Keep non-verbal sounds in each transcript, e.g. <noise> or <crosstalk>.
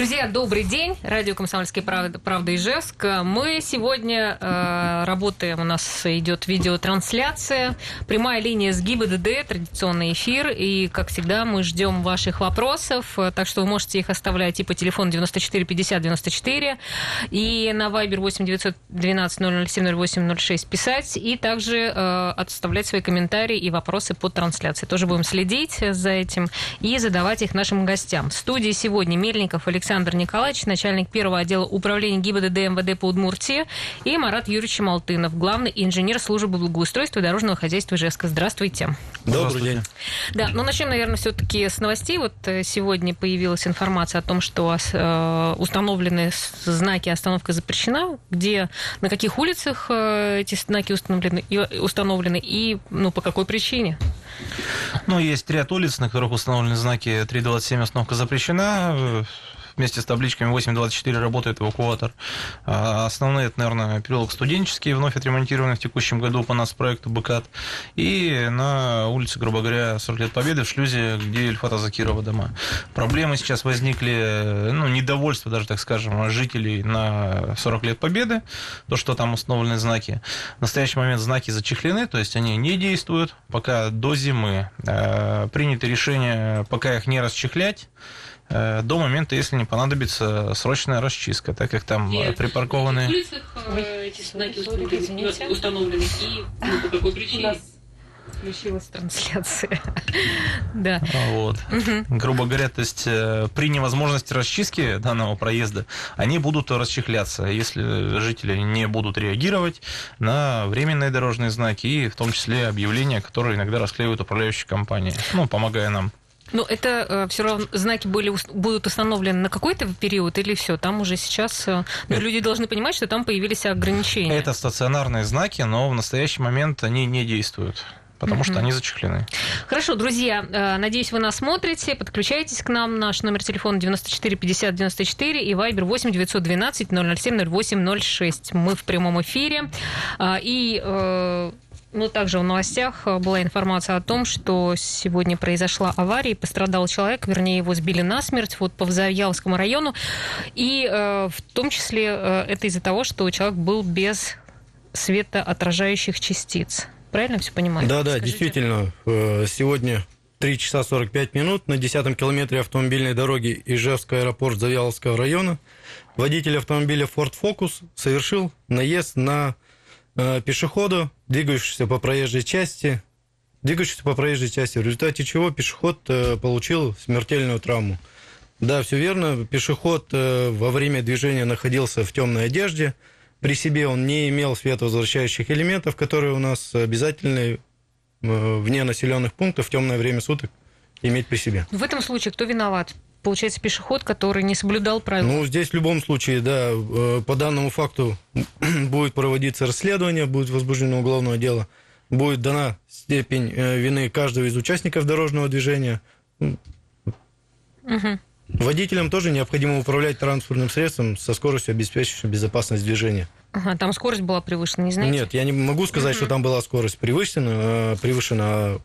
Друзья, добрый день. Радио «Комсомольская правда», правда Ижевск. Мы сегодня э, работаем, у нас идет видеотрансляция, прямая линия с ГИБДД, традиционный эфир. И, как всегда, мы ждем ваших вопросов, так что вы можете их оставлять и по телефону 94 50 94, и на Viber 8 912 007 08 06 писать, и также э, отставлять свои комментарии и вопросы по трансляции. Тоже будем следить за этим и задавать их нашим гостям. В студии сегодня Мельников Александр Николаевич, начальник первого отдела управления ГИБДД МВД по Удмуртии, и Марат Юрьевич Малтынов, главный инженер службы благоустройства и дорожного хозяйства Ижевска. Здравствуйте. Добрый день. Да, ну начнем, наверное, все-таки с новостей. Вот э, сегодня появилась информация о том, что э, установлены знаки «Остановка запрещена», где, на каких улицах э, эти знаки установлены, установлены и ну, по какой причине? Ну, есть ряд улиц, на которых установлены знаки 327 «Остановка запрещена» вместе с табличками 824 работает эвакуатор. А основные, это, наверное, переулок студенческий, вновь отремонтированный в текущем году по нас проекту БКАТ. И на улице, грубо говоря, 40 лет Победы в шлюзе, где Ильфата Закирова дома. Проблемы сейчас возникли, ну, недовольство даже, так скажем, жителей на 40 лет Победы, то, что там установлены знаки. В настоящий момент знаки зачехлены, то есть они не действуют, пока до зимы. А, принято решение пока их не расчехлять, до момента, если не понадобится срочная расчистка, так как там Нет, припаркованы... В улицах э, эти знаки установлены, и ну, по какой причине? включилась трансляция. <laughs> да. Вот. Угу. Грубо говоря, то есть э, при невозможности расчистки данного проезда они будут расчехляться, если жители не будут реагировать на временные дорожные знаки и в том числе объявления, которые иногда расклеивают управляющие компании, ну, помогая нам ну, это э, все равно знаки были, будут установлены на какой-то период или все? Там уже сейчас э, ну, это... люди должны понимать, что там появились ограничения. Это стационарные знаки, но в настоящий момент они не действуют потому что они зачехлены. Хорошо, друзья, э, надеюсь, вы нас смотрите, подключайтесь к нам. Наш номер телефона 94 50 94 и Viber 8 912 007 08 06. Мы в прямом эфире. И ну, также в новостях э, была информация о том, что сегодня произошла авария, пострадал человек, вернее, его сбили насмерть вот по Завьяловскому району. И э, в том числе э, это из-за того, что человек был без светоотражающих частиц. Правильно все понимаю? Да, да, Скажите. действительно. Э, сегодня 3 часа 45 минут на 10 километре автомобильной дороги Ижевский аэропорт Завьяловского района водитель автомобиля Ford Focus совершил наезд на Э, пешеходу, двигающегося по проезжей части, двигающегося по проезжей части, в результате чего пешеход э, получил смертельную травму. Да, все верно. Пешеход э, во время движения находился в темной одежде. При себе он не имел световозвращающих элементов, которые у нас обязательны вне населенных пунктов в темное время суток иметь при себе. В этом случае кто виноват? Получается, пешеход, который не соблюдал правила? Ну, здесь в любом случае, да, э, по данному факту <clears throat> будет проводиться расследование, будет возбуждено уголовное дело, будет дана степень э, вины каждого из участников дорожного движения. Угу. Водителям тоже необходимо управлять транспортным средством со скоростью, обеспечивающей безопасность движения. Ага, там скорость была превышена, не знаете? Нет, я не могу сказать, угу. что там была скорость превышена, э, превышена.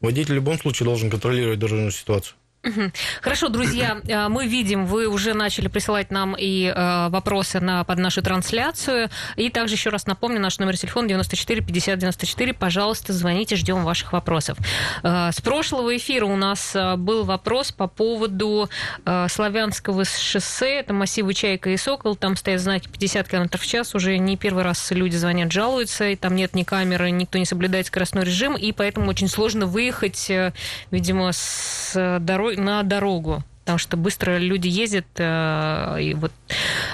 Водитель в любом случае должен контролировать дорожную ситуацию. Хорошо, друзья, <clears throat> э, мы видим, вы уже начали присылать нам и э, вопросы на, под нашу трансляцию. И также еще раз напомню, наш номер телефона 94 50 94. Пожалуйста, звоните, ждем ваших вопросов. Э, с прошлого эфира у нас был вопрос по поводу Славянского шоссе. Это массивы Чайка и Сокол. Там стоят знаки 50 км в час. Уже не первый раз люди звонят, жалуются. И там нет ни камеры, никто не соблюдает скоростной режим. И поэтому очень сложно выехать, видимо, с дороги на дорогу потому что быстро люди ездят. Э, и вот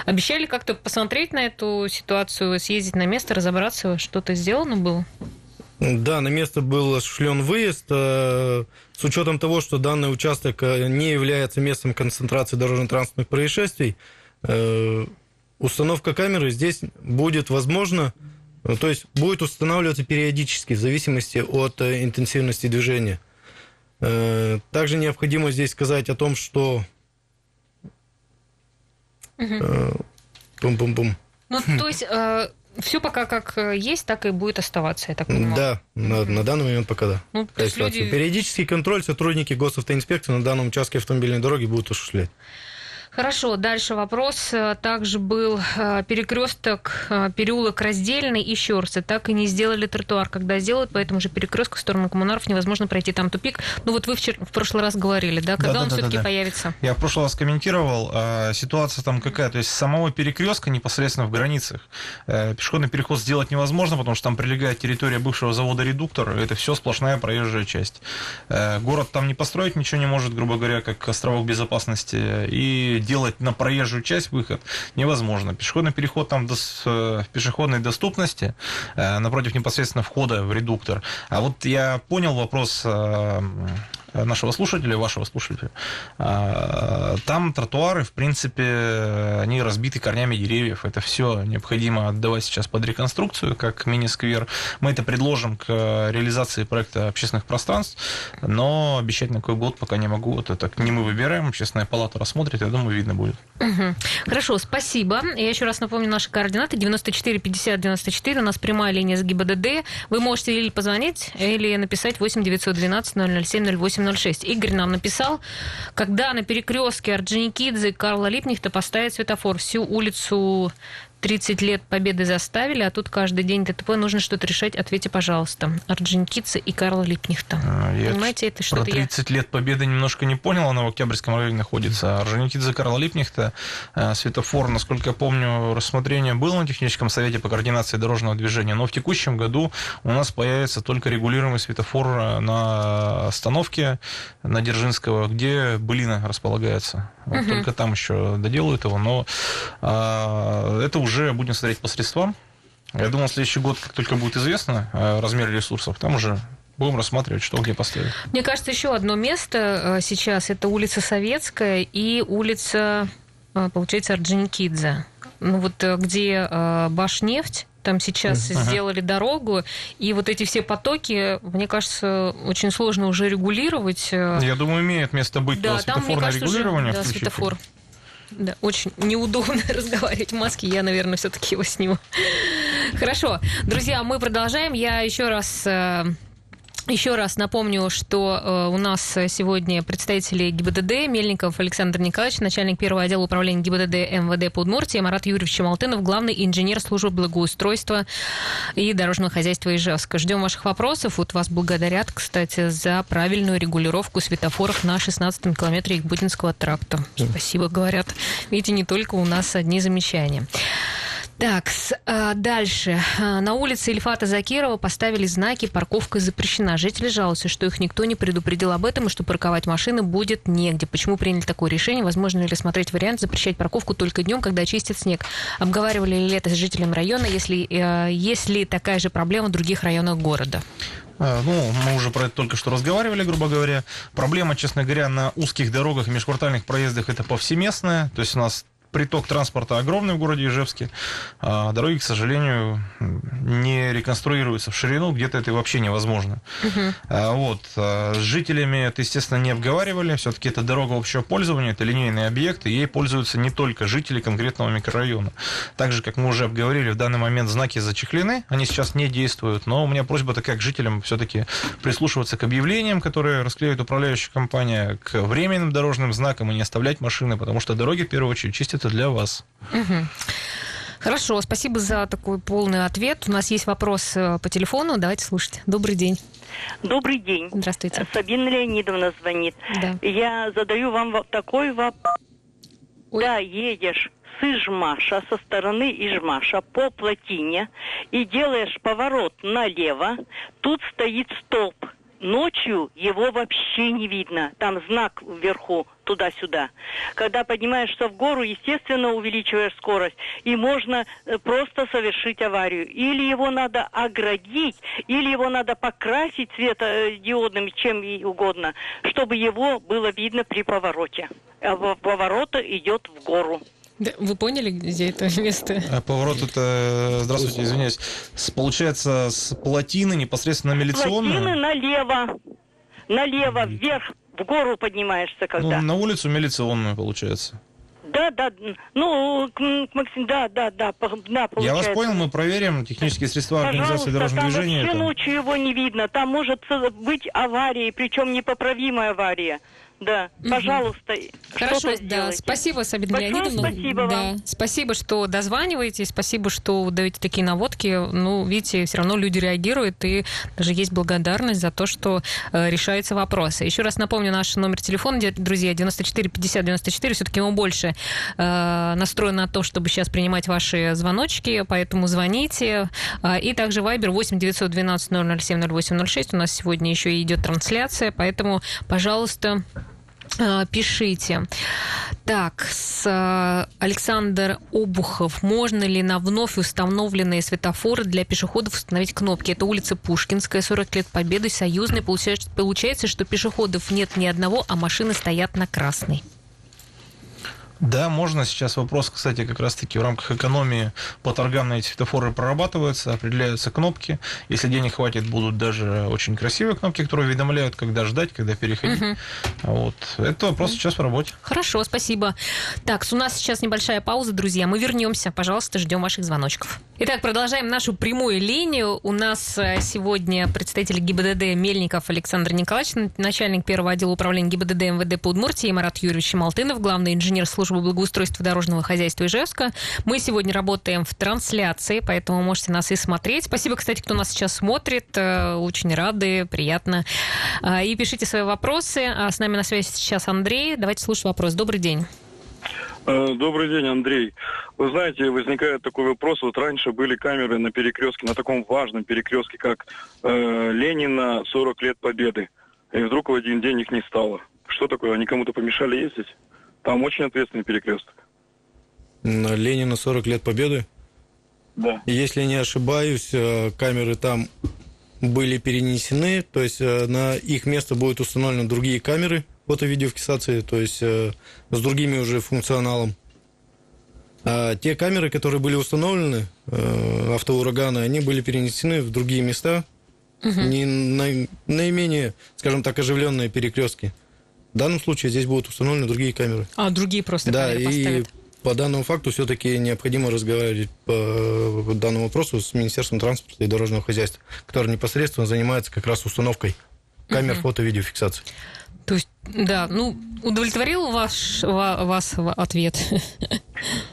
обещали как-то посмотреть на эту ситуацию, съездить на место, разобраться, что-то сделано было? Да, на место был осуществлен выезд. Э, с учетом того, что данный участок э, не является местом концентрации дорожно-транспортных происшествий, установка камеры здесь будет возможно, то есть будет устанавливаться периодически в зависимости от интенсивности движения. Э, также необходимо здесь сказать о том, что... Пум-пум-пум. Э, ну, то есть э, все пока как есть, так и будет оставаться, я так понимаю. Да, на, на данный момент пока да. Ну, то есть люди... Периодический контроль сотрудники госавтоинспекции на данном участке автомобильной дороги будут осуществлять. Хорошо, дальше вопрос. Также был э, перекресток, э, переулок раздельный и Щерсы. Так и не сделали тротуар. Когда сделают по этому же перекрестку в сторону коммунаров, невозможно пройти там тупик. Ну вот вы вчера, в прошлый раз говорили, да? Когда Да, он да, да, все-таки да, да. появится? Я в прошлый раз комментировал, а, ситуация там какая, то есть самого перекрестка непосредственно в границах пешеходный переход сделать невозможно, потому что там прилегает территория бывшего завода «Редуктор», это все сплошная проезжая часть. Город там не построить ничего не может, грубо говоря, как островок безопасности, и делать на проезжую часть выход невозможно. Пешеходный переход там э, в пешеходной доступности э, напротив непосредственно входа в редуктор. А вот я понял вопрос э, нашего слушателя, вашего слушателя. А, Там тротуары, в принципе, они разбиты корнями деревьев. Это все необходимо отдавать сейчас под реконструкцию, как мини-сквер. Мы это предложим к реализации проекта общественных пространств, но обещать на какой год пока не могу. Вот это не мы выбираем, общественная палата рассмотрит, я думаю, видно будет. Мгм. Хорошо, спасибо. Я еще раз напомню наши координаты. 94 50 94. У нас прямая линия с ГИБДД. Вы можете или позвонить, или написать 8 912 007 0806. Игорь нам написал, когда на перекрестке Орджоникидзе Карла Липнихта поставить светофор. Всю улицу 30 лет победы заставили, а тут каждый день ДТП нужно что-то решать. Ответьте, пожалуйста. Орджоникидзе и Карла Липнихта. А, я Понимаете, это Про что-то я... 30 лет победы немножко не понял, она в Октябрьском районе находится. Орджоникидзе Карла Липнихта, э, светофор, насколько я помню, рассмотрение было на техническом совете по координации дорожного движения, но в текущем году у нас появится только регулируемый светофор э, на остановке на Дзержинского, где былина располагается. Вот Мгм. Только там еще доделают его, но а, это уже будем смотреть по средствам. Я думаю, следующий год, как только будет известно э, размер ресурсов, там уже будем рассматривать, что где поставить. Мне кажется, еще одно место э, сейчас это улица Советская и улица, э, получается, Орджоникидзе. Ну вот где Башнефть, там сейчас. Ага. сделали дорогу, и вот эти все потоки, мне кажется, очень сложно уже регулировать. Я думаю, имеет место быть да, там, мне светофорное кажется, уже регулирование. да, светофор. Да, очень неудобно <laughs> разговаривать в маске. Я, наверное, все-таки его сниму. Хорошо. Друзья, мы продолжаем. Я еще раз э, еще раз напомню, что э, у нас сегодня представители ГИБДД Мельников Александр Николаевич, начальник первого отдела управления ГИБДД МВД по Удмуртии, Марат Юрьевич Чемалтынов, главный инженер службы благоустройства и дорожного хозяйства Ижевска. Ждем ваших вопросов. Вот вас благодарят, кстати, за правильную регулировку светофоров на 16-м километре Якбутинского тракта. Спасибо, говорят. Видите, не только у нас одни замечания. Так, а, дальше. А, На улице Ильфата Закирова поставили знаки «Парковка запрещена». Жители жалуются, что их никто не предупредил об этом и что парковать машины будет негде. Почему приняли такое решение? Возможно ли рассмотреть вариант запрещать парковку только днем, когда чистит снег? Обговаривали ли это с жителями района, если э, есть ли такая же проблема в других районах города? А, Ну, мы уже про это только что разговаривали, грубо говоря. Проблема, честно говоря, на узких дорогах и межквартальных проездах это повсеместная. То есть у нас приток транспорта огромный в городе Ижевске. А дороги, к сожалению, не реконструируются в ширину, где-то это вообще невозможно. А, Вот. а, С жителями это, естественно, не обговаривали. Все-таки это дорога общего пользования, это линейный объект, и ей пользуются не только жители конкретного микрорайона. Так же, как мы уже обговорили, в данный момент знаки зачехлены, они сейчас не действуют, но у меня просьба такая к жителям все-таки прислушиваться к объявлениям, которые расклеивает управляющая компания, к временным дорожным знакам и не оставлять машины, потому что дороги, в первую очередь, чистятся для вас. Хорошо, спасибо за такой полный ответ. У нас есть вопрос э, по телефону. Давайте слушать. Добрый день. Добрый день. Здравствуйте. Сабина Леонидовна звонит. Да. Я задаю вам такой вопрос. Ой. Да, едешь с Ижмаша, со стороны Ижмаша по плотине и делаешь поворот налево, тут стоит столб. Ночью его вообще не видно. Там знак вверху, туда-сюда. Когда поднимаешься в гору, естественно, увеличиваешь скорость. И можно э, просто совершить аварию. Или его надо оградить, или его надо покрасить светодиодным, чем и угодно, чтобы его было видно при повороте. А поворот идет в гору. Да, Вы поняли, где это <laughs> место? А Поворот это, здравствуйте, извиняюсь, с- получается с плотины непосредственно на Плотины милиционную, налево. Налево, вверх, в гору поднимаешься ну, когда. на улицу милиционную, получается. Да, да, ну, Максим, да, да, да, по- да, Я вас получается. понял, мы проверим технические средства организации Пожалуйста, дорожного там движения. вообще это- ночью его не видно. Там может быть авария, причем непоправимая авария. Да, пожалуйста. Хорошо, да, сделайте. спасибо, Сабина Большое Леонидовна. спасибо да, вам. спасибо, что дозваниваетесь, спасибо, что даете такие наводки. Ну, видите, все равно люди реагируют, и даже есть благодарность за то, что э, решаются вопросы. Еще раз напомню наш номер телефона, друзья, 94 50 94. Все-таки он больше э, настроен на то, чтобы сейчас принимать ваши звоночки, поэтому звоните. А, И также Viber 8 912 007 0806. У нас сегодня еще идет трансляция, поэтому, пожалуйста, пишите. Так, с, э, Александр Обухов. Можно ли на вновь установленные светофоры для пешеходов установить кнопки? Это улица Пушкинская, 40 лет Победы, Союзный. Получается, что пешеходов нет ни одного, а машины стоят на красной. Да, можно. Сейчас вопрос, кстати, как раз-таки в рамках экономии по торгам на эти светофоры прорабатывается, определяются кнопки. Если денег хватит, будут даже очень красивые кнопки, которые уведомляют, когда ждать, когда переходить. Мгм. Вот. Это вопрос сейчас в работе. Хорошо, спасибо. Так, у нас сейчас небольшая пауза, друзья. Мы вернемся. Пожалуйста, ждем ваших звоночков. Итак, продолжаем нашу прямую линию. У нас э, сегодня представитель ГИБДД Мельников Александр Николаевич, начальник первого отдела управления ГИБДД МВД по Удмуртии, Марат Юрьевич Малтынов, главный инженер службы благоустройства дорожного хозяйства Ижевска. Мы сегодня работаем в трансляции, поэтому можете нас и смотреть. Спасибо, кстати, кто нас сейчас смотрит. Э, Очень рады, приятно. А, И пишите свои вопросы. А С нами на связи сейчас Андрей. Давайте слушать вопрос. Добрый день. Э, Добрый день, Андрей. Вы знаете, возникает такой вопрос. Вот раньше были камеры на перекрестке, на таком важном перекрестке, как э, Ленина 40 лет Победы. И вдруг в один день их не стало. Что такое? Они кому-то помешали ездить? Там очень ответственный перекресток. На Ленина 40 лет Победы. Да. Если не ошибаюсь, э, камеры там были перенесены, то есть э, на их место будут установлены другие камеры фото-видеофиксации, то есть э, с другими уже функционалом. А те камеры, которые были установлены, автоураганы, они были перенесены в другие места, не на, наименее, скажем так, оживленные перекрестки. В данном случае здесь будут установлены другие камеры. А, другие просто Да, камеры и поставят. по данному факту все-таки необходимо разговаривать по данному вопросу с Министерством транспорта и дорожного хозяйства, которое непосредственно занимается как раз установкой камер фото-видеофиксации. То есть, да, ну, удовлетворил ваш, ва- вас ответ?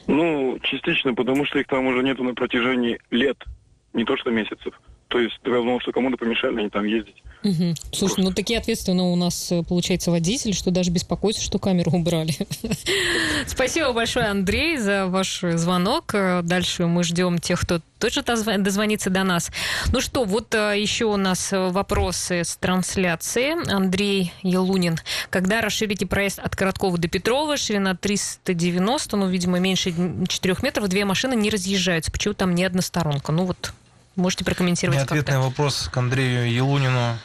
Ну, частично, потому что их там уже нету на протяжении лет, не то что месяцев. То есть, я думал, что кому-то помешали они там ездить. Мгм. Слушай, ну такие ответственные у нас, э, получается, водитель, что даже беспокоится, что камеру убрали. <laughs> Спасибо большое, Андрей, за ваш звонок. Э, Дальше мы ждем тех, кто тоже дозвонится до нас. Ну что, вот э, еще у нас вопросы с трансляции. Андрей Елунин. Когда расширите проезд от Короткова до Петрова, ширина 390, ну, видимо, меньше 4 метров, две машины не разъезжаются. Почему там не односторонка? Ну вот, можете прокомментировать как-то. вопрос к Андрею Елунину.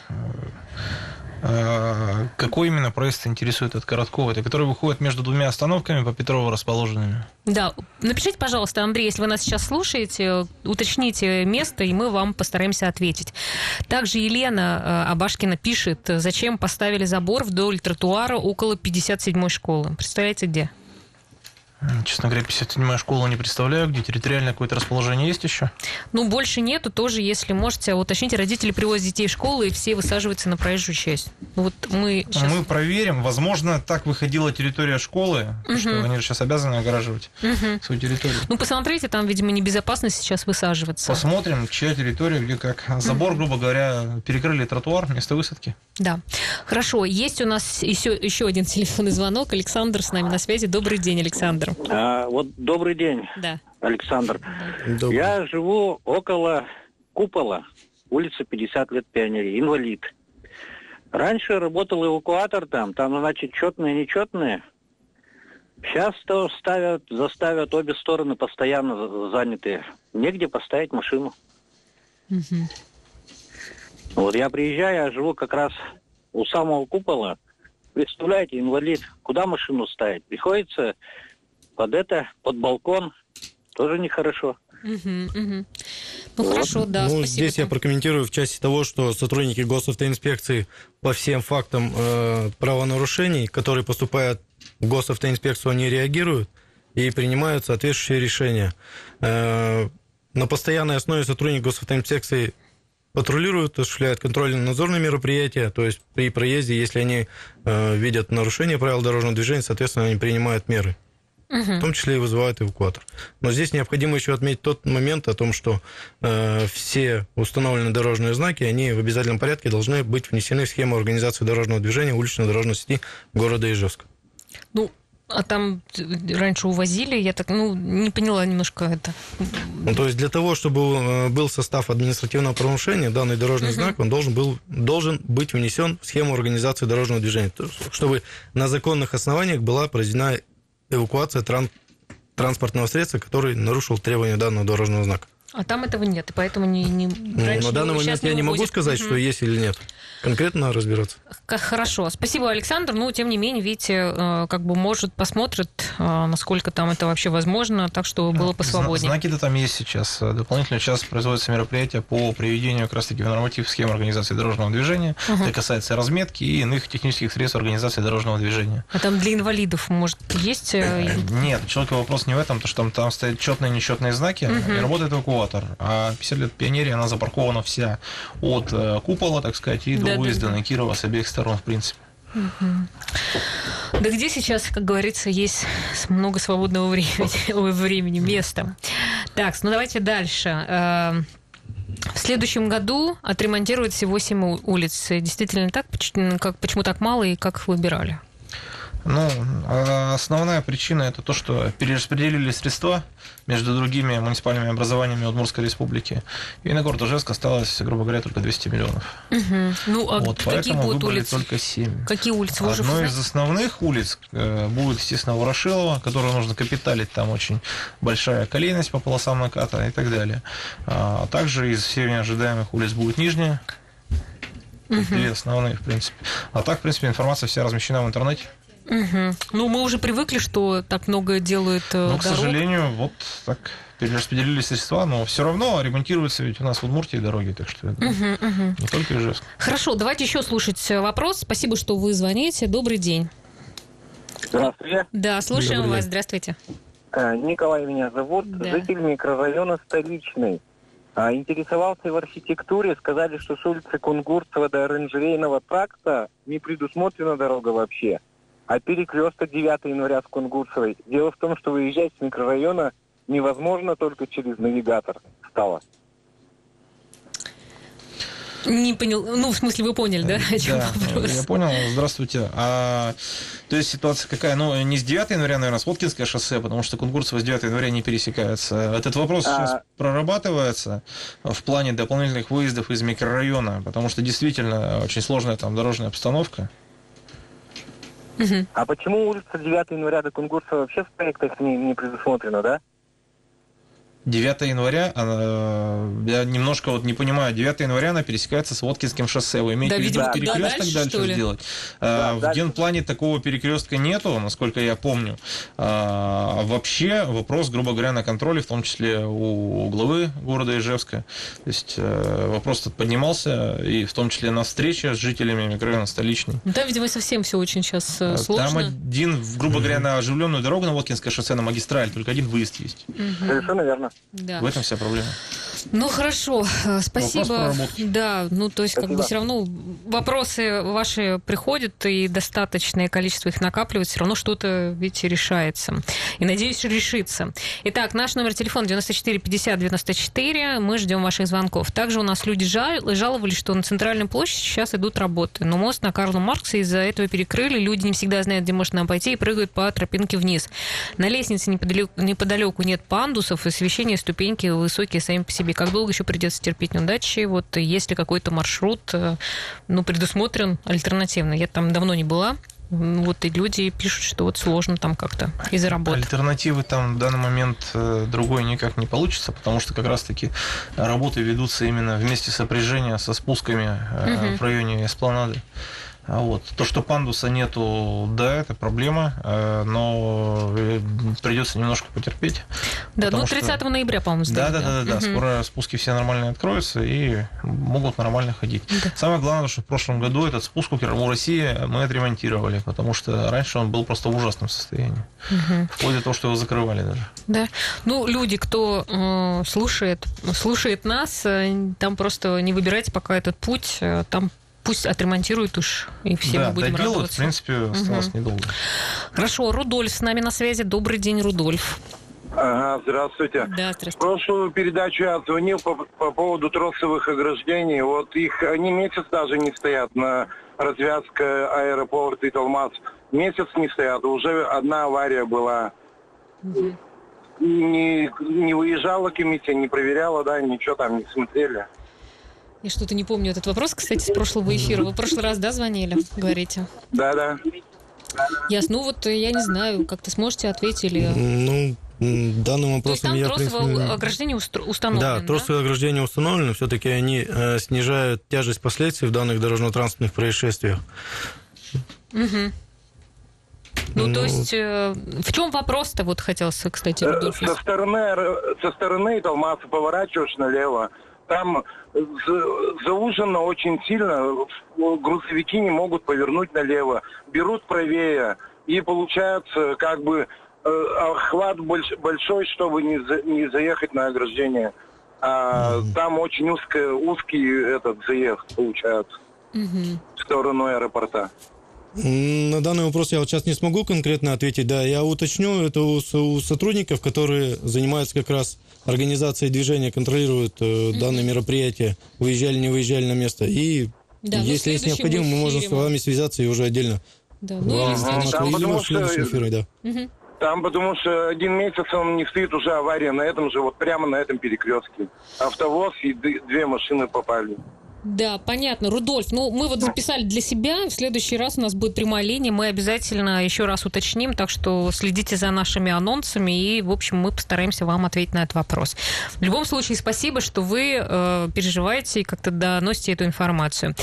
Э, Какой именно проезд интересует от Короткова? Это который выходит между двумя остановками по Петрово расположенными? Да, напишите, пожалуйста, Андрей, если вы нас сейчас слушаете, уточните место, и мы вам постараемся ответить. Также Елена э, Абашкина пишет, зачем поставили забор вдоль тротуара около 57-й школы. Представляете, где? Честно говоря, 57-я школа не представляю, где территориальное какое-то расположение есть еще. Ну, больше нету, тоже, если можете, уточните, родители привозят детей в школу, и все высаживаются на проезжую часть. Ну, Вот мы сейчас... Мы проверим. Возможно, так выходила территория школы, что они же сейчас обязаны огораживать Мгм. свою территорию. Ну, посмотрите, там, видимо, небезопасно сейчас высаживаться. Посмотрим, чья территория, где как. Забор, грубо говоря, перекрыли тротуар, место высадки. Да. Хорошо, есть у нас еще, еще один телефонный звонок. Александр с нами на связи. Добрый день, Александр. А, вот добрый день, Да. Александр. Добрый. Я живу около купола, улица 50 лет пионерии, инвалид. Раньше работал эвакуатор там, там, значит, четные, нечетные. Сейчас то ставят, заставят обе стороны постоянно за- занятые. Негде поставить машину. Мгм. Вот я приезжаю, я живу как раз у самого купола. Представляете, инвалид, куда машину ставить? Приходится под это, под балкон. Тоже нехорошо. Мгм. Ну Вот. хорошо, да, ну, спасибо. здесь я прокомментирую в части того, что сотрудники госавтоинспекции по всем фактам э, правонарушений, которые поступают в госавтоинспекцию, они реагируют и принимают соответствующие решения. Э, на постоянной основе сотрудник госавтоинспекции патрулируют, осуществляют контрольно-надзорные мероприятия, то есть при проезде, если они э, видят нарушение правил дорожного движения, соответственно, они принимают меры. В том числе и вызывают эвакуатор. Но здесь необходимо еще отметить тот момент о том, что э, все установленные дорожные знаки, они в обязательном порядке должны быть внесены в схему организации дорожного движения уличной дорожной сети города Ижевска. Ну, а там раньше увозили, я так, ну, не поняла немножко это. Ну, то есть для того, чтобы э, был состав административного правонарушения, данный дорожный uh-huh. знак, он должен, был, должен быть внесен в схему организации дорожного движения, чтобы на законных основаниях была проведена эвакуация тран- транспортного средства, который нарушил требования данного дорожного знака. А там этого нет, и поэтому не... не ну, на данный момент я не могу сказать, что есть или нет. Конкретно разбираться. Хорошо. Спасибо, Александр. Ну, тем не менее, видите, э, как бы, может, посмотрит, э, насколько там это вообще возможно, так что было посвободнее. Знаки-то там есть сейчас. Дополнительно сейчас производятся мероприятия по приведению как раз-таки в норматив схем организации дорожного движения. Угу. Это касается разметки и иных технических средств организации дорожного движения. А там для инвалидов, может, есть? Э, нет, человека вопрос не в этом, то что там, там стоят четные и нечетные знаки, угу. и работает эвакуатор. А 50 лет пионерии, она запаркована вся от купола, так сказать, и до да, выезда да. на Кирова с обеих сторон, в принципе. Угу. Да где сейчас, как говорится, есть много свободного времени, <laughs> времени места. Так, ну давайте дальше. Эм, в следующем году отремонтируют всего 7 улиц. Действительно так? Как, почему так мало и как их выбирали? Ну, а основная причина это то, что перераспределили средства между другими муниципальными образованиями Удмуртской республики. И на город Ижевск осталось, грубо говоря, только 200 миллионов. Угу. Ну, а вот, какие поэтому будут выбрали улицы? только 7. Какие улицы вы Одной из основных улиц э, будет, естественно, Ворошилова, которую нужно капиталить, там очень большая колейность по полосам наката и так далее. А также из всех неожидаемых улиц будет Нижняя, Угу. Две основные, в принципе. А так, в принципе, информация вся размещена в интернете. Угу. Ну, мы уже привыкли, что так много делают э, Ну, к сожалению, вот так перераспределили средства, но все равно ремонтируются ведь у нас в Удмуртии дороги, так что это угу, угу. не только Ижевск. Хорошо, давайте еще слушать э, вопрос. Спасибо, что вы звоните. Добрый день. Здравствуйте. Да, слушаем Добрый вас. День. Здравствуйте. Э, Николай меня зовут, да. житель микрорайона Столичный. А, интересовался в архитектуре, сказали, что с улицы Кунгурцева до оранжерейного тракта не предусмотрена дорога вообще а перекресток 9 января в Кунгурцевой. Дело в том, что выезжать с микрорайона невозможно только через навигатор стало. Не понял. Ну, в смысле, вы поняли, да, о чем да, вопрос? Я понял. Здравствуйте. А, то есть ситуация какая? Ну, не с 9 января, наверное, с Воткинское шоссе, потому что Кунгурцево с 9 января не пересекается. Этот вопрос а... сейчас прорабатывается в плане дополнительных выездов из микрорайона, потому что действительно очень сложная там дорожная обстановка. Угу. А почему улица 9 января до конкурса вообще в проектах не, не предусмотрена, да? 9 января, она, я немножко вот не понимаю, 9 января она пересекается с Воткинским шоссе. Вы имеете да, в виду да, перекресток дальше, дальше сделать? Да, в дальше. генплане такого перекрестка нету, насколько я помню. А, вообще вопрос, грубо говоря, на контроле, в том числе у главы города Ижевска. То есть э, вопрос тут поднимался, и в том числе на встрече с жителями микрорайона столичный. Да, видимо, совсем все очень сейчас э, сложно. Там один, грубо говоря, на оживленную дорогу на Воткинское шоссе, на магистраль, только один выезд есть. Угу. Совершенно верно. Да. В этом вся проблема. Ну хорошо, э, спасибо. Да, ну то есть спасибо. как бы все равно вопросы ваши приходят и достаточное количество их накапливается, все равно что-то ведь решается. И надеюсь, решится. Итак, наш номер телефона 94 50 94. Мы ждем ваших звонков. Также у нас люди жаловались, что на центральной площади сейчас идут работы, но мост на Карла Маркса из-за этого перекрыли. Люди не всегда знают, где можно пойти и прыгают по тропинке вниз. На лестнице неподалеку, неподалеку нет пандусов и освещения движения, ступеньки высокие сами по себе. Как долго еще придется терпеть неудачи? Вот есть ли какой-то маршрут, э, ну, предусмотрен альтернативно? Я там давно не была. Вот и люди пишут, что вот сложно там как-то из-за работы. Альтернативы там в данный момент э, другой никак не получится, потому что как раз-таки работы ведутся именно вместе сопряжения со спусками угу. в районе Эспланады. А вот. То, что пандуса нету, да, это проблема, э, но э, придется немножко потерпеть. Да, ну 30 что... ноября, по-моему, да, да, да, да, да. Угу. Скоро спуски все нормально откроются и могут нормально ходить. Да. Самое главное, что в прошлом году этот спуск у России мы отремонтировали, потому что раньше он был просто в ужасном состоянии. Угу. Вплоть до того, что его закрывали даже. Да. Ну, люди, кто э, слушает, слушает нас, э, там просто не выбирайте пока этот путь, там пусть отремонтируют уж, и все да, мы будем доделают, радоваться. в принципе, осталось угу. недолго. Хорошо, Рудольф с нами на связи. Добрый день, Рудольф. Ага, здравствуйте. Да, здравствуйте. В прошлую передачу я звонил по, по поводу тросовых ограждений. Вот их, они месяц даже не стоят на развязке аэропорта и Талмаз. Месяц не стоят. Уже одна авария была. Угу. Не, не выезжала комиссия, не проверяла, да, ничего там не смотрели. Я что-то не помню этот вопрос, кстати, с прошлого эфира. Вы в прошлый раз, да, звонили, говорите? Да, да. Ясно. Ну вот я не знаю, как ты сможете ответить или... Ну, данным вопросом я, тросовое принципе... ограждение установлено, да? тросовое да? ограждение установлено. Все-таки они э, снижают тяжесть последствий в данных дорожно-транспортных происшествиях. Угу. Ну, ну, то есть, э, в чем вопрос-то, вот хотелось, кстати, э, Рудольф? Со стороны, со стороны Талмаса поворачиваешь налево, там заужено очень сильно, грузовики не могут повернуть налево, берут правее, и получается как бы э, охват больш, большой, чтобы не, за, не заехать на ограждение. А mm-hmm. там очень узко, узкий этот заезд получается mm-hmm. в сторону аэропорта. На данный вопрос я вот сейчас не смогу конкретно ответить. Да, я уточню это у, у сотрудников, которые занимаются как раз организацией движения, контролируют э, данные мероприятия, выезжали, не выезжали на место. И да, ну, если есть необходимо, мы можем с вами связаться и уже отдельно. Да, ну, вам, там, потому что, эфире, да. Угу. Там потому что один месяц он не стоит, уже авария на этом же, вот прямо на этом перекрестке. Автовоз и две машины попали. Да, понятно. Рудольф, ну мы вот записали для себя. В следующий раз у нас будет прямая линия. Мы обязательно еще раз уточним, так что следите за нашими анонсами и, в общем, мы постараемся вам ответить на этот вопрос. В любом случае, спасибо, что вы э, переживаете и как-то доносите эту информацию.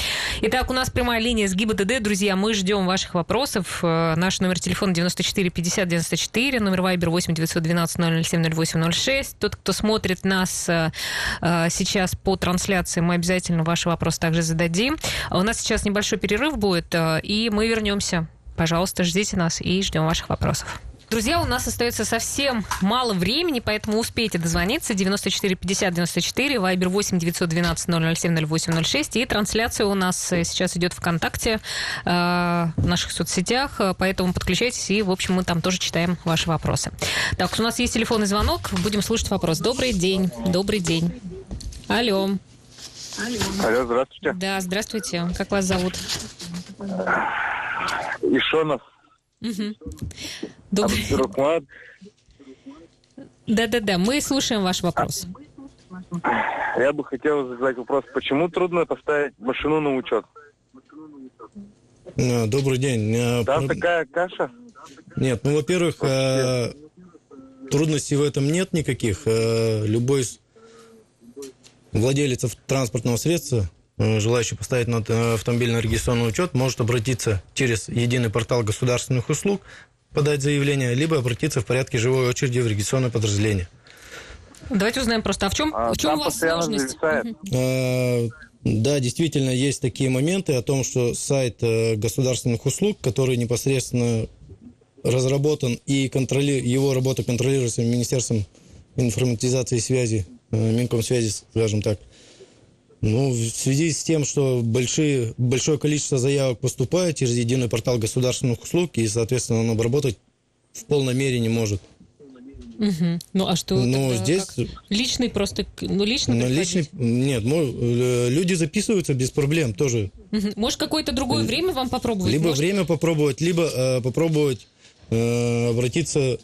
Итак, у нас прямая линия с ГИБДД. Друзья, мы ждем ваших вопросов. Э, наш номер телефона 94 50 94, номер Вайбер 8 912 007 08 06. Тот, кто смотрит нас э, э, сейчас по трансляции, мы обязательно ваши ваши вопросы также зададим. У нас сейчас небольшой перерыв будет, э, и мы вернемся. Пожалуйста, ждите нас и ждем ваших вопросов. Друзья, у нас остается совсем мало времени, поэтому успейте дозвониться. 94 50 94, Вайбер 8 912 007 08 06. И трансляция у нас э, сейчас идет ВКонтакте, э, в наших соцсетях, поэтому подключайтесь, и, в общем, мы там тоже читаем ваши вопросы. Так, у нас есть телефонный звонок, будем слушать вопрос. Добрый день, добрый день. Алло. Алло, здравствуйте. Да, здравствуйте. Как вас зовут? Ишонов. Угу. Добрый. Да-да-да, мы слушаем ваш вопрос. Я бы хотел задать вопрос, почему трудно поставить машину на учет? Э, добрый день. Э, Там такая каша? Нет, ну, во-первых, э, трудностей в этом нет никаких. Любой Владелец транспортного средства, э, желающий поставить на э, автомобильный регистрационный учет, может обратиться через единый портал государственных услуг, подать заявление, либо обратиться в порядке живой очереди в регистрационное подразделение. Давайте узнаем просто, а в чем, а, в чем у вас сложность? А, да, действительно, есть такие моменты о том, что сайт государственных услуг, который непосредственно разработан и контроли... его работа контролируется Министерством информатизации и связи Э, Минкомсвязи, скажем так. Ну, в связи с тем, что большие, большое количество заявок поступает через единый портал государственных услуг, и, соответственно, он обработать в полной мере не может. Угу. Ну, а что Ну, здесь... Как? Личный просто... Ну, личный ну, личный... Нет, мой, э, люди записываются без проблем тоже. Угу. Может, какое-то другое время вам попробовать? Либо Может... время попробовать, либо э, попробовать э, обратиться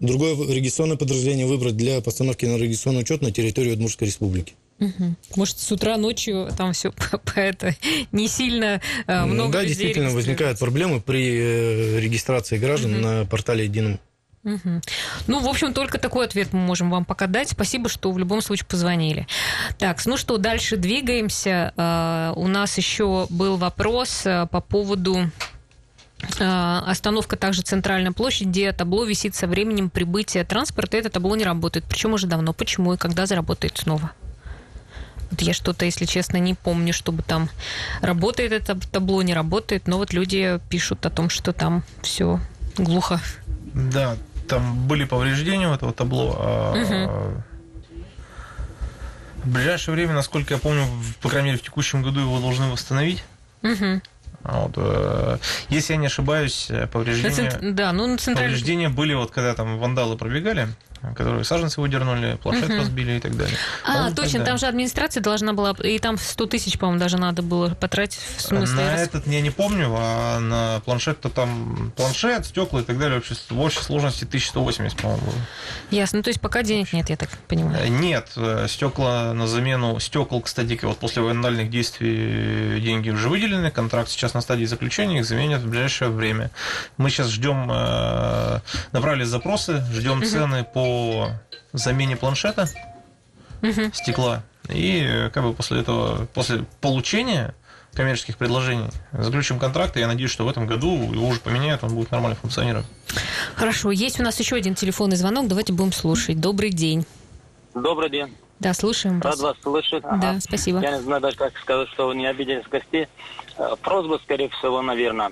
другое регистрационное подразделение выбрать для постановки на регистрационный учет на территории Удмуртской республики. Угу. Может, с утра, ночью там все <laughs> по, это не сильно э, много Да, действительно, возникают проблемы при э, регистрации граждан угу. на портале едином Угу. Ну, в общем, только такой ответ мы можем вам пока дать. Спасибо, что в любом случае позвонили. Так, ну что, дальше двигаемся. Uh, у нас еще был вопрос uh, по поводу остановка также центральная площадь, где табло висит со временем прибытия транспорта. Это табло не работает. Причем уже давно. Почему и когда заработает снова? Вот я что-то, если честно, не помню, чтобы там работает это табло, не работает, но вот люди пишут о том, что там все глухо. Да, там были повреждения у этого табло. Угу. В ближайшее время, насколько я помню, по крайней мере, в текущем году его должны восстановить. Угу. Вот, э, если я не ошибаюсь, повреждения, да, ну, централь... повреждения были, вот когда там вандалы пробегали, которые саженцы выдернули, планшет угу. разбили и так далее. А, точно, там же администрация должна была, и там 100 тысяч, по-моему, даже надо было потратить. В смысле, на раз... этот я не помню, а на планшет-то там планшет, стекла и так далее, вообще в общей сложности 1180, по-моему, было. Ясно, ну то есть пока денег нет, я так понимаю. Э, нет, э, стекла на замену, стекол, кстати, вот после вандальных действий деньги уже выделены, контракт сейчас на стадии заключения, их заменят в ближайшее время. Мы сейчас ждем, э, направили запросы, ждем цены по замене планшета, угу. стекла. И э, как бы после этого, после получения коммерческих предложений заключим контракт, и я надеюсь, что в этом году его уже поменяют, он будет нормально функционировать. Хорошо, есть у нас еще один телефонный звонок, давайте будем слушать. Добрый день. Добрый день. Да, слушаем вас. Рад вас слышать. Да, ага. спасибо. Я не знаю даже, как сказать, что вы не обиделись гостей. Э, просьба, скорее всего, наверное.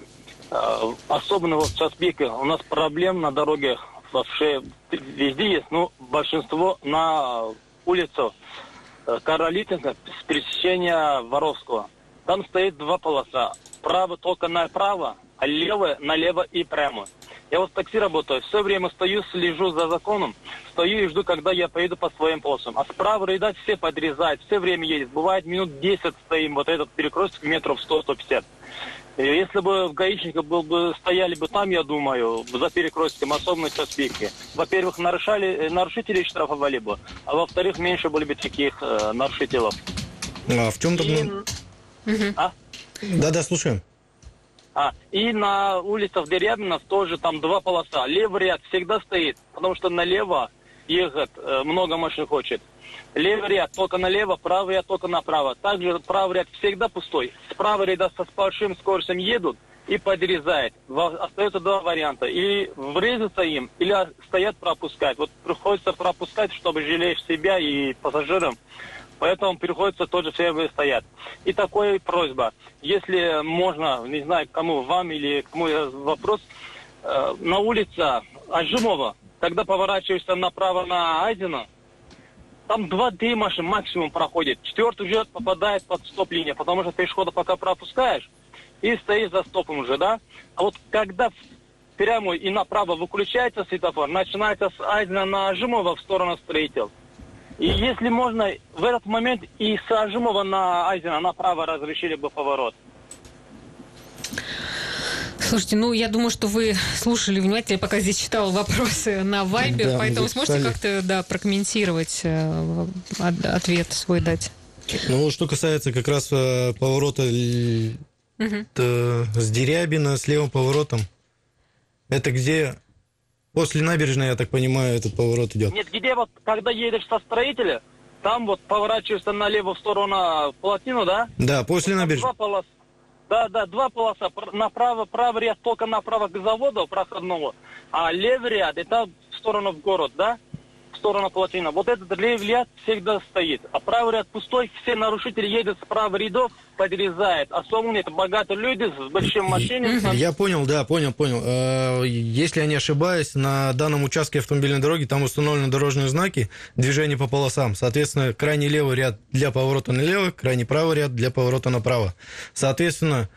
Э, особенно вот в Часпике у нас проблем на дороге вообще везде есть, ну, большинство на улицу э, Каролитинска с пересечения Воровского. Там стоит два полоса. Право только направо, а левое налево и прямо. Я вот в такси работаю, все время стою, слежу за законом, стою и жду, когда я поеду по своим полосам. А справа ряда все подрезают, все время едет. Бывает минут 10 стоим, вот этот перекресток метров 100-150. Если бы гаишники был бы, стояли бы там, я думаю, за перекрестком, особенно в Каспийке, во-первых, нарушали, э, нарушителей штрафовали бы, а во-вторых, меньше были бы таких э, нарушителей. А в чем тогда? И... А? Да-да, слушаем. А, и на улицах Дерябинов тоже там два полоса. Левый ряд всегда стоит, потому что налево ехать э, много машин хочет. Левый ряд только налево, правый ряд только направо. Также правый ряд всегда пустой. Справа ряда со большим скоростью едут и подрезает. Остается два варианта. Или врезаться им, или стоят пропускать. Вот приходится пропускать, чтобы жалеешь себя и пассажирам. Поэтому приходится тоже все стоять. И такая просьба. Если можно, не знаю, кому, вам или кому вопрос, э, на улице Ажимова, когда поворачиваешься направо на Айзена, там два-три машины максимум проходит. Четвертый уже попадает под стоп-линию, потому что пешехода пока пропускаешь и стоишь за стопом уже, да? А вот когда прямо и направо выключается светофор, начинается с Айзена на Ажимова в сторону строитель. И если можно, в этот момент и с Ажимова на Айзена направо разрешили бы поворот. Слушайте, ну я думаю, что вы слушали внимательно, пока здесь читал вопросы на Вайбе, да, поэтому сможете как-то да, прокомментировать, э, ответ свой дать? Ну, что касается как раз э, поворота угу. с Дерябина с левым поворотом, это где после набережной, я так понимаю, этот поворот идет? Нет, где вот, когда едешь со строителя, там вот поворачиваешься налево в сторону плотину, да? Да, после набережной. Два. Да, да, два полоса. Направо, правый ряд только направо к заводу проходного, а левый ряд это в сторону в город, да? В сторону плотина. Вот этот левый ряд всегда стоит. А правый ряд пустой, все нарушители едут с правых рядов, подрезает. Особенно это богатые люди с большим машиной. Я понял, да, понял, понял. Э, если я не ошибаюсь, на данном участке автомобильной дороги там установлены дорожные знаки движения по полосам. Соответственно, крайний левый ряд для поворота налево, крайний правый ряд для поворота направо. Соответственно,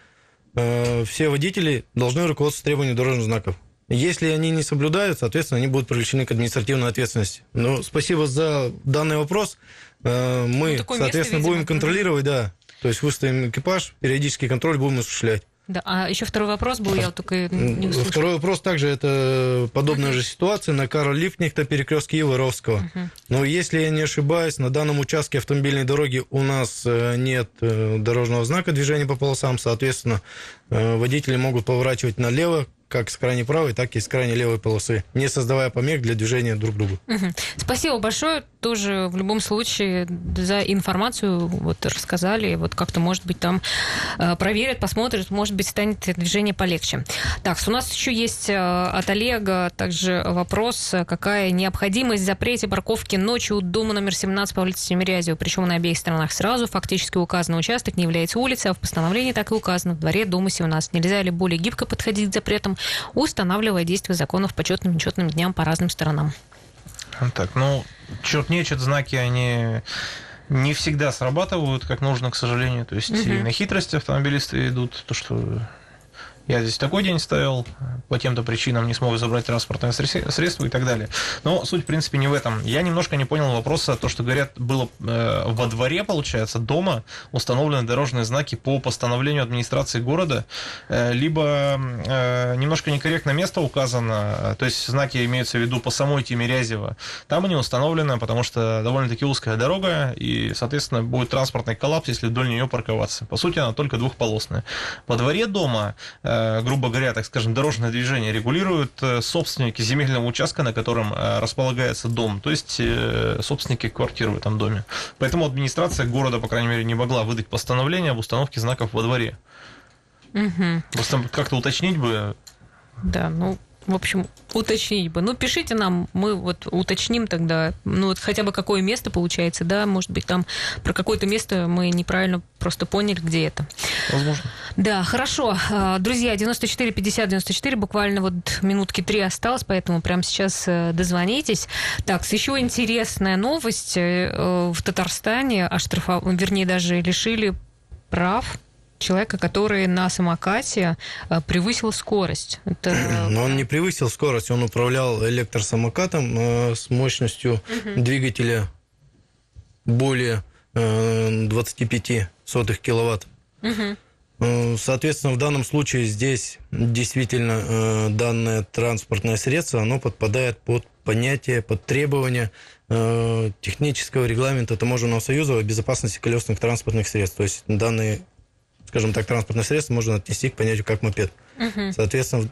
э, все водители должны руководствоваться требованиями дорожных знаков. Если они не соблюдают, соответственно, они будут привлечены к административной ответственности. Ну, спасибо за данный вопрос. Э, мы, ну, соответственно, место, будем контролировать, да, то есть выставим экипаж, периодический контроль будем осуществлять. Да, а еще второй вопрос был, я вот только не услышала. Второй вопрос также, это подобная uh-huh. же ситуация на Карл Лифтнихта, перекрестке Иваровского. Uh-huh. Но если я не ошибаюсь, на данном участке автомобильной дороги у нас э, нет э, дорожного знака движения по полосам, соответственно, водители могут поворачивать налево, как с крайней правой, так и с крайней левой полосы, не создавая помех для движения друг к другу. Угу. Спасибо большое тоже в любом случае за информацию вот рассказали. Вот как-то, может быть, там э, проверят, посмотрят, может быть, станет движение полегче. Так, у нас еще есть э, от Олега также вопрос, какая необходимость запрете парковки ночью у дома номер 17 по улице Тимирязева, причем на обеих сторонах сразу, фактически указанный участок не является улицей, а в постановлении так и указано, в дворе дома 17. Нельзя ли более гибко подходить к запретам, устанавливая действия законов по четным и нечетным дням по разным сторонам? Так, ну, черт нечет, знаки, они не всегда срабатывают как нужно, к сожалению. То есть угу. и на хитрость автомобилисты идут, то, что я здесь такой день ставил, по тем-то причинам не смог забрать транспортное средство и так далее. Но суть, в принципе, не в этом. Я немножко не понял вопроса, то, что говорят, было э, во дворе, получается, дома установлены дорожные знаки по постановлению администрации города, э, либо э, немножко некорректно место указано, то есть знаки имеются в виду по самой Тимирязева. Там они установлены, потому что довольно-таки узкая дорога, и, соответственно, будет транспортный коллапс, если вдоль нее парковаться. По сути, она только двухполосная. Во дворе дома Э, грубо говоря, так скажем, дорожное движение регулируют э, собственники земельного участка, на котором э, располагается дом, то есть собственники квартиры в этом доме. Поэтому администрация города, по крайней мере, не могла выдать постановление об установке знаков во дворе. Угу. Просто как-то уточнить бы. Да, ну в общем, уточнить бы. Ну, пишите нам, мы вот уточним тогда, ну, вот хотя бы какое место получается, да, может быть, там про какое-то место мы неправильно просто поняли, где это. Возможно. Да, хорошо. А, друзья, 94 50 94, буквально вот минутки три осталось, поэтому прямо сейчас э, дозвонитесь. Так, еще интересная новость. Э, в Татарстане оштрафовали, вернее, даже лишили прав человека, который на самокате э, превысил скорость. Это... <clears throat> Но он не превысил скорость, он управлял электросамокатом э, с мощностью угу. двигателя более 25 э, сотых киловатт. Угу. Соответственно, в данном случае здесь действительно данное транспортное средство, оно подпадает под понятие, под требования технического регламента Таможенного союза о безопасности колесных транспортных средств. То есть данные скажем так, транспортное средство можно отнести к понятию как мопед. Угу. Соответственно,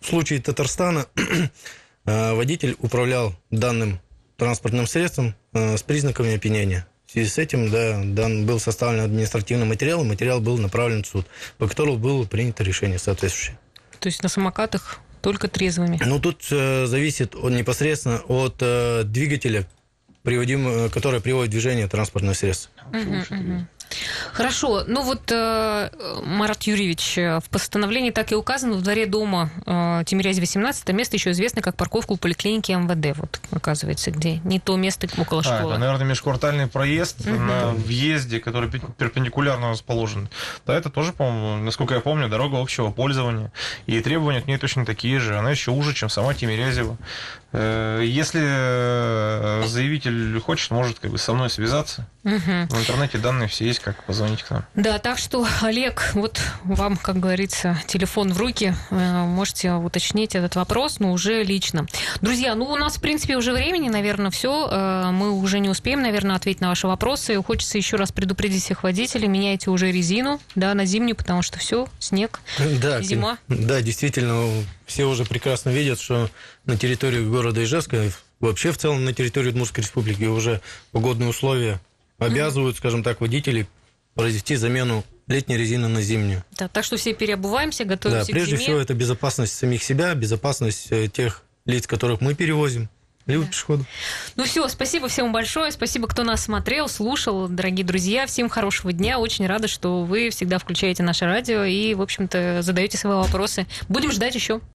в случае Татарстана <clears throat> э, водитель управлял данным транспортным средством э, с признаками опьянения. В связи с этим, да, дан, был составлен административный материал, и материал был направлен в суд, по которому было принято решение соответствующее. То есть на самокатах только трезвыми? Ну, тут э, зависит от, непосредственно от э, двигателя, приводим, э, который приводит в движение транспортное средство. Угу, угу. Хорошо. Ну вот, э, Марат Юрьевич, в постановлении так и указано, в дворе дома э, Тимирязь 18, это место еще известно как парковка у поликлиники МВД, вот, оказывается, где не то место около школы. А, это, наверное, межквартальный проезд угу. на въезде, который перпендикулярно расположен. Да, это тоже, по-моему, насколько я помню, дорога общего пользования. И требования к ней точно такие же. Она еще уже, чем сама Тимирязева. Э, если э, заявитель хочет, может как бы со мной связаться. Угу. В интернете данные все есть, как позвонить к нам. Да, так что, Олег, вот вам, как говорится, телефон в руки. Э, можете уточнить этот вопрос, но уже лично. Друзья, ну у нас, в принципе, уже времени, наверное, все. Мы уже не успеем, наверное, ответить на ваши вопросы. Хочется еще раз предупредить всех водителей, меняйте уже резину, да, на зимнюю, потому что все, снег, да, зима. Да, действительно, все уже прекрасно видят, что на территории города Ижевска, вообще в целом на территории Удмуртской республики уже погодные условия обязывают, скажем так, водителей произвести замену летней резины на зимнюю. Да, так что все переобуваемся, готовимся да, прежде к зиме. всего это безопасность самих себя, безопасность э, тех лиц, которых мы перевозим. Либо да. пешеходов. Ну все, спасибо всем большое. Спасибо, кто нас смотрел, слушал. Дорогие друзья, всем хорошего дня. Очень рада, что вы всегда включаете наше радио и, в общем-то, задаете свои вопросы. Будем ждать еще.